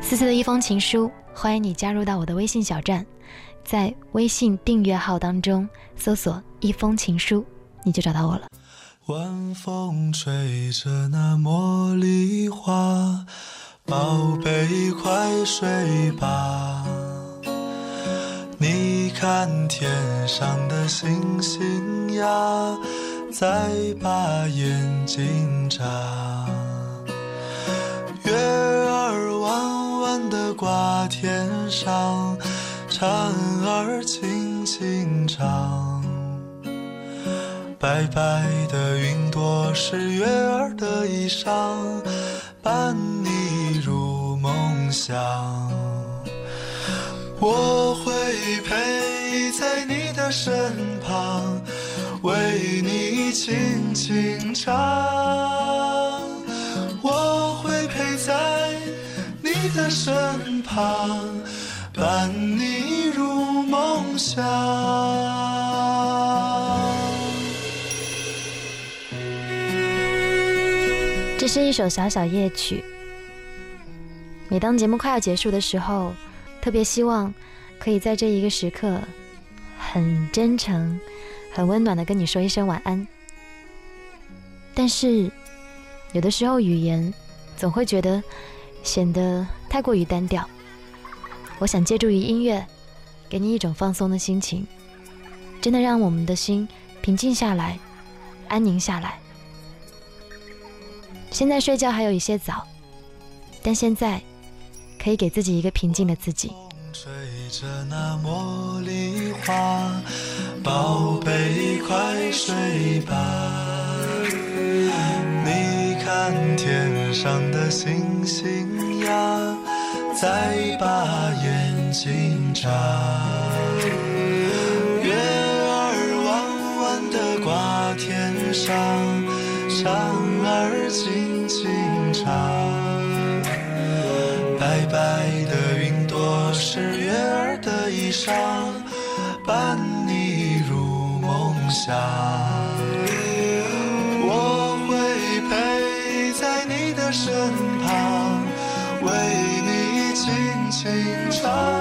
思思的一封情书，欢迎你加入到我的微信小站，在微信订阅号当中搜索“一封情书”，你就找到我了。晚风吹着那茉莉花，宝贝快睡吧。你看天上的星星呀，再把眼睛眨。月儿弯弯的挂天上，蝉儿轻轻唱。白白的云朵是月儿的衣裳，伴你入梦乡。我会陪在你的身旁，为你轻轻唱。我会陪在你的身旁，伴你入梦乡。这是一首小小夜曲。每当节目快要结束的时候，特别希望可以在这一个时刻，很真诚、很温暖的跟你说一声晚安。但是，有的时候语言总会觉得显得太过于单调。我想借助于音乐，给你一种放松的心情，真的让我们的心平静下来，安宁下来。现在睡觉还有一些早，但现在可以给自己一个平静的自己。吹着那茉莉花，宝贝快睡吧。你看天上的星星呀，在把眼睛眨。月儿弯弯的挂天上，蝉儿轻轻唱。白白的云朵是月儿的衣裳，想。我会陪在你的身旁，为你轻轻唱。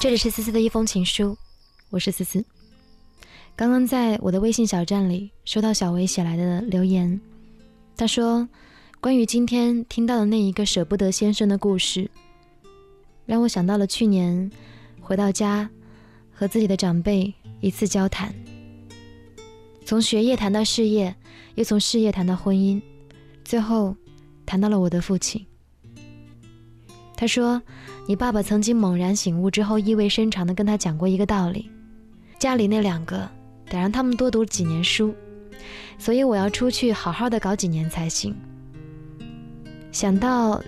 这里是思思的一封情书，我是思思。刚刚在我的微信小站里收到小薇写来的留言，她说：“关于今天听到的那一个舍不得先生的故事，让我想到了去年回到家和自己的长辈一次交谈，从学业谈到事业，又从事业谈到婚姻，最后谈到了我的父亲。他说。”你爸爸曾经猛然醒悟之后，意味深长地跟他讲过一个道理：家里那两个得让他们多读几年书，所以我要出去好好的搞几年才行。想到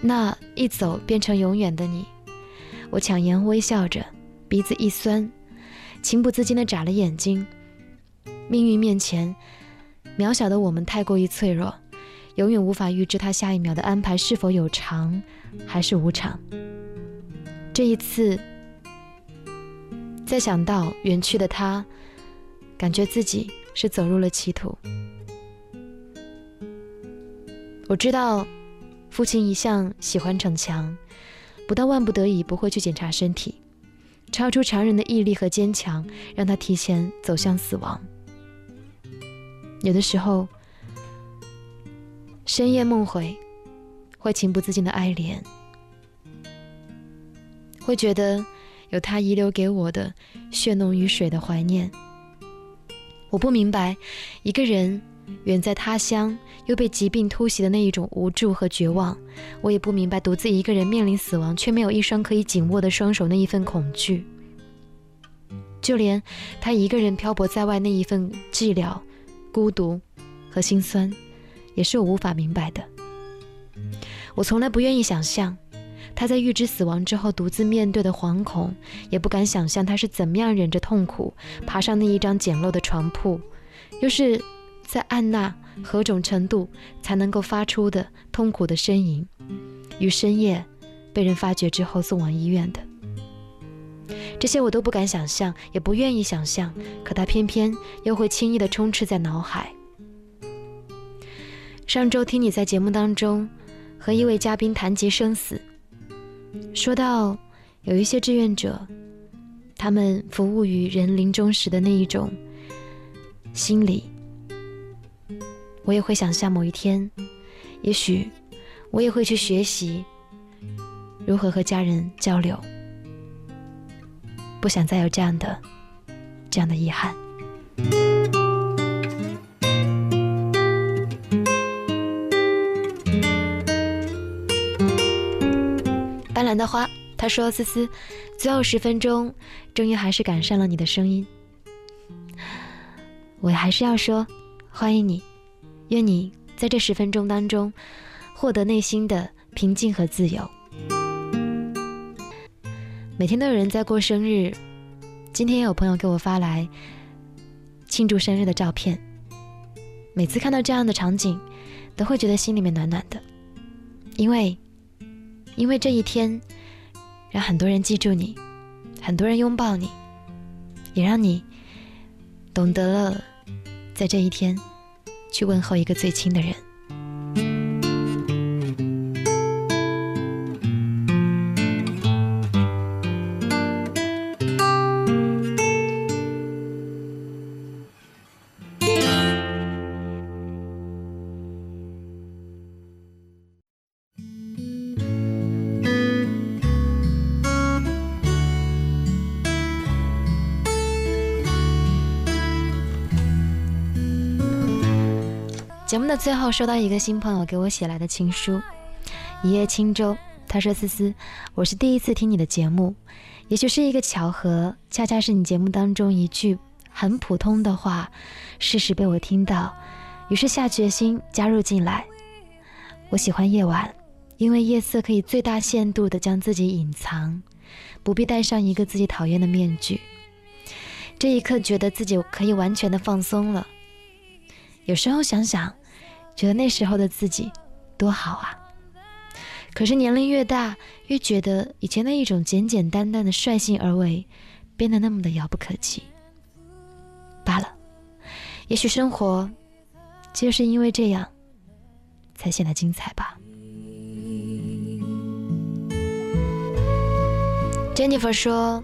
那一走变成永远的你，我强颜微笑着，鼻子一酸，情不自禁地眨了眼睛。命运面前，渺小的我们太过于脆弱，永远无法预知他下一秒的安排是否有常还是无常。这一次，再想到远去的他，感觉自己是走入了歧途。我知道，父亲一向喜欢逞强，不到万不得已不会去检查身体，超出常人的毅力和坚强，让他提前走向死亡。有的时候，深夜梦回，会情不自禁的爱怜。会觉得有他遗留给我的血浓于水的怀念。我不明白，一个人远在他乡又被疾病突袭的那一种无助和绝望。我也不明白，独自一个人面临死亡却没有一双可以紧握的双手那一份恐惧。就连他一个人漂泊在外那一份寂寥、孤独和心酸，也是我无法明白的。我从来不愿意想象。他在预知死亡之后独自面对的惶恐，也不敢想象他是怎么样忍着痛苦爬上那一张简陋的床铺，又是在按那何种程度才能够发出的痛苦的呻吟，于深夜被人发觉之后送往医院的。这些我都不敢想象，也不愿意想象，可他偏偏又会轻易地充斥在脑海。上周听你在节目当中和一位嘉宾谈及生死，说到有一些志愿者，他们服务于人临终时的那一种心理，我也会想象某一天，也许我也会去学习如何和家人交流。不想再有这样的、这样的遗憾。他说：“思思，最后十分钟，终于还是赶上了你的声音。我还是要说，欢迎你，愿你在这十分钟当中获得内心的平静和自由。”每天都有人在过生日，今天也有朋友给我发来庆祝生日的照片。每次看到这样的场景，都会觉得心里面暖暖的，因为，因为这一天让很多人记住你，很多人拥抱你，也让你懂得了在这一天去问候一个最亲的人。节目的最后，收到一个新朋友给我写来的情书，一叶轻舟。他说：“思思，我是第一次听你的节目，也许是一个巧合，恰恰是你节目当中一句很普通的话，适时被我听到，于是下决心加入进来。我喜欢夜晚，因为夜色可以最大限度地将自己隐藏，不必戴上一个自己讨厌的面具。这一刻，觉得自己可以完全的放松了。”有时候想想，觉得那时候的自己多好啊！可是年龄越大，越觉得以前那一种简简单单的率性而为，变得那么的遥不可及。罢了，也许生活就是因为这样，才显得精彩吧。Jennifer 说：“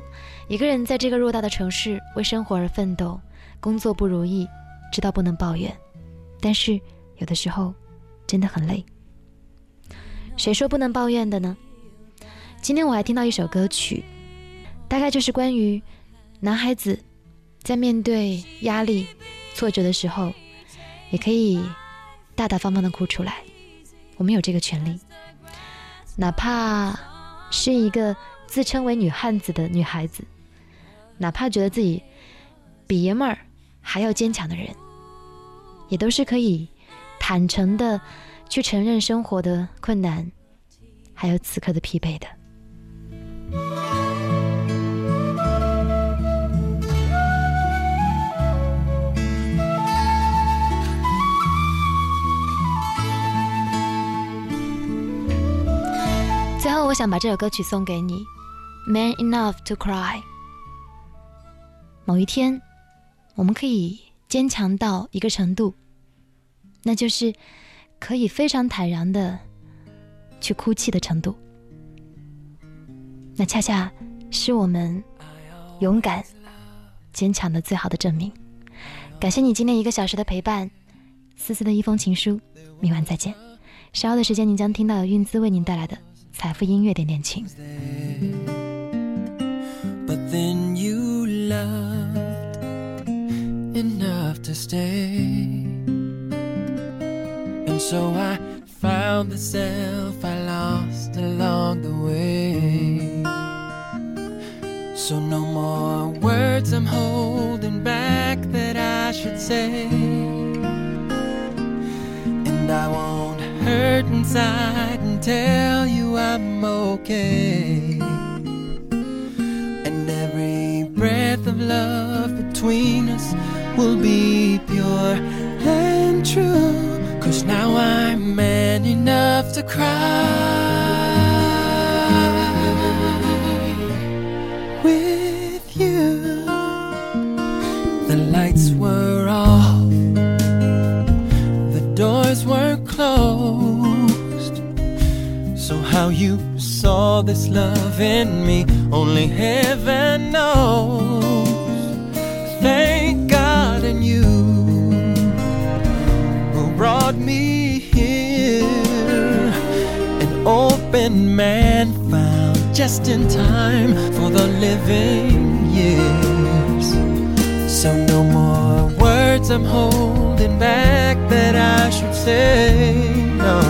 一个人在这个偌大的城市为生活而奋斗，工作不如意，知道不能抱怨。”但是有的时候真的很累，谁说不能抱怨的呢？今天我还听到一首歌曲，大概就是关于男孩子在面对压力、挫折的时候，也可以大大方方的哭出来。我们有这个权利，哪怕是一个自称为女汉子的女孩子，哪怕觉得自己比爷们儿还要坚强的人。也都是可以坦诚的去承认生活的困难，还有此刻的疲惫的。最后，我想把这首歌曲送给你，《Man Enough to Cry》。某一天，我们可以坚强到一个程度。那就是可以非常坦然的去哭泣的程度，那恰恰是我们勇敢、坚强的最好的证明。感谢你今天一个小时的陪伴，思思的一封情书，明晚再见。稍后的时间，您将听到韵姿为您带来的财富音乐点点情。So I found the self I lost along the way. So no more words I'm holding back that I should say. And I won't hurt inside and tell you I'm okay. And every breath of love between us will be pure man enough to cry with you. The lights were off, the doors were closed. So, how you saw this love in me, only heaven knows. Thank God and you man found just in time for the living years. So no more words I'm holding back that I should say no.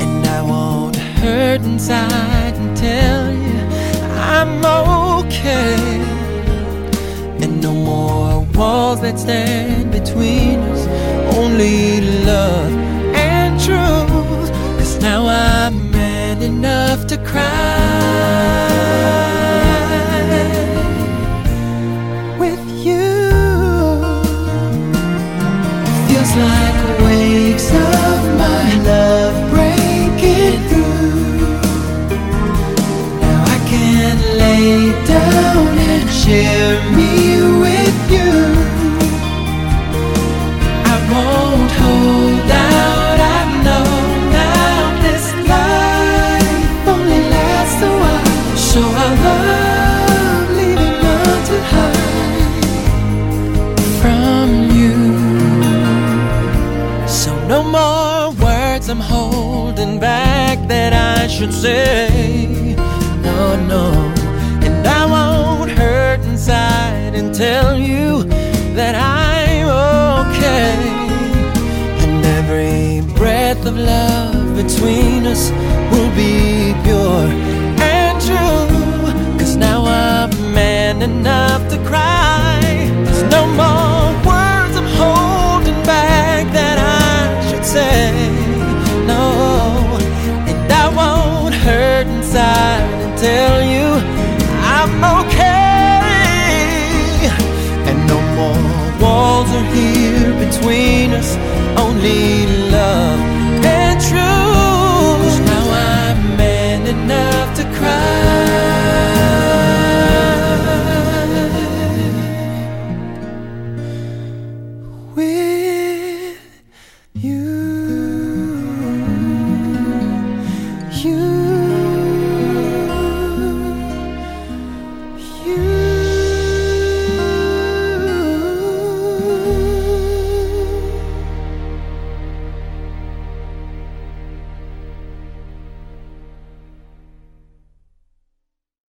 And I won't hurt inside and tell you I'm okay. And no more walls that stand between us, only love enough to cry should say. No, no. And I won't hurt inside and tell you that I'm okay. And every breath of love between us will be pure and true. Cause now I'm man enough to cry. Inside and tell you I'm okay. And no more walls are here between us, only love and truth. now I'm man enough to cry with